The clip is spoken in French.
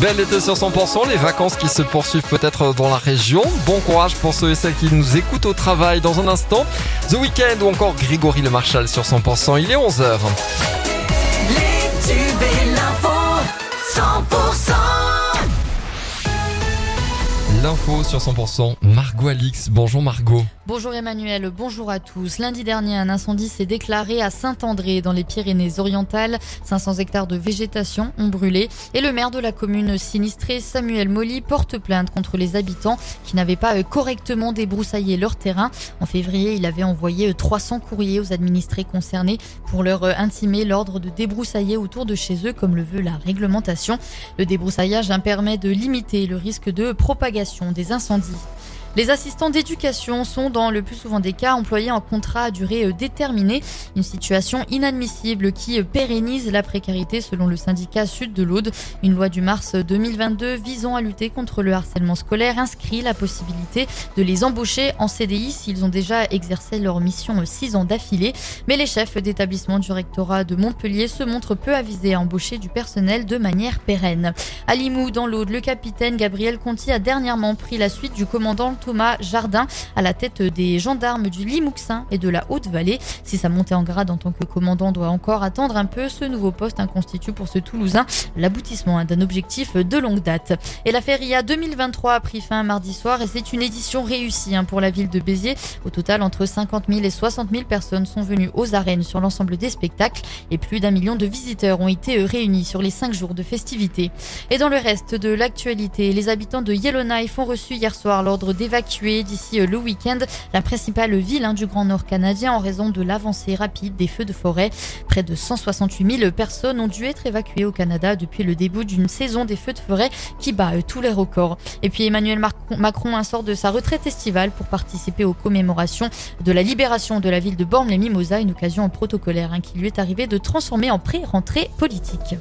Bel été sur 100%, les vacances qui se poursuivent peut-être dans la région. Bon courage pour ceux et celles qui nous écoutent au travail dans un instant. The Weekend ou encore Grégory Le Marchal sur 100%, il est 11h. L'info sur 100%, Margot Alix. Bonjour Margot. Bonjour Emmanuel, bonjour à tous. Lundi dernier, un incendie s'est déclaré à Saint-André dans les Pyrénées-Orientales. 500 hectares de végétation ont brûlé et le maire de la commune sinistrée, Samuel Molly, porte plainte contre les habitants qui n'avaient pas euh, correctement débroussaillé leur terrain. En février, il avait envoyé 300 euh, courriers aux administrés concernés pour leur euh, intimer l'ordre de débroussailler autour de chez eux comme le veut la réglementation. Le débroussaillage permet de limiter le risque de propagation des incendies. Les assistants d'éducation sont dans le plus souvent des cas employés en contrat à durée euh, déterminée, une situation inadmissible qui euh, pérennise la précarité selon le syndicat Sud de l'Aude. Une loi du mars 2022 visant à lutter contre le harcèlement scolaire inscrit la possibilité de les embaucher en CDI s'ils ont déjà exercé leur mission euh, six ans d'affilée. Mais les chefs d'établissement du rectorat de Montpellier se montrent peu avisés à embaucher du personnel de manière pérenne. À Limoux, dans l'Aude, le capitaine Gabriel Conti a dernièrement pris la suite du commandant Thomas Jardin à la tête des gendarmes du Limouxin et de la Haute-Vallée. Si sa montée en grade en tant que commandant doit encore attendre un peu, ce nouveau poste constitue pour ce Toulousain l'aboutissement d'un objectif de longue date. Et la Feria 2023 a pris fin mardi soir et c'est une édition réussie hein, pour la ville de Béziers. Au total, entre 50 000 et 60 000 personnes sont venues aux arènes sur l'ensemble des spectacles et plus d'un million de visiteurs ont été réunis sur les cinq jours de festivités. Et dans le reste de l'actualité, les habitants de Yellowknife ont reçu hier soir l'ordre d'évacuer évacuer d'ici euh, le week-end la principale ville hein, du Grand Nord canadien en raison de l'avancée rapide des feux de forêt. Près de 168 000 personnes ont dû être évacuées au Canada depuis le début d'une saison des feux de forêt qui bat euh, tous les records. Et puis Emmanuel Macron sort de sa retraite estivale pour participer aux commémorations de la libération de la ville de Bormes-les-Mimosas, une occasion protocolaire hein, qui lui est arrivée de transformer en pré-rentrée politique.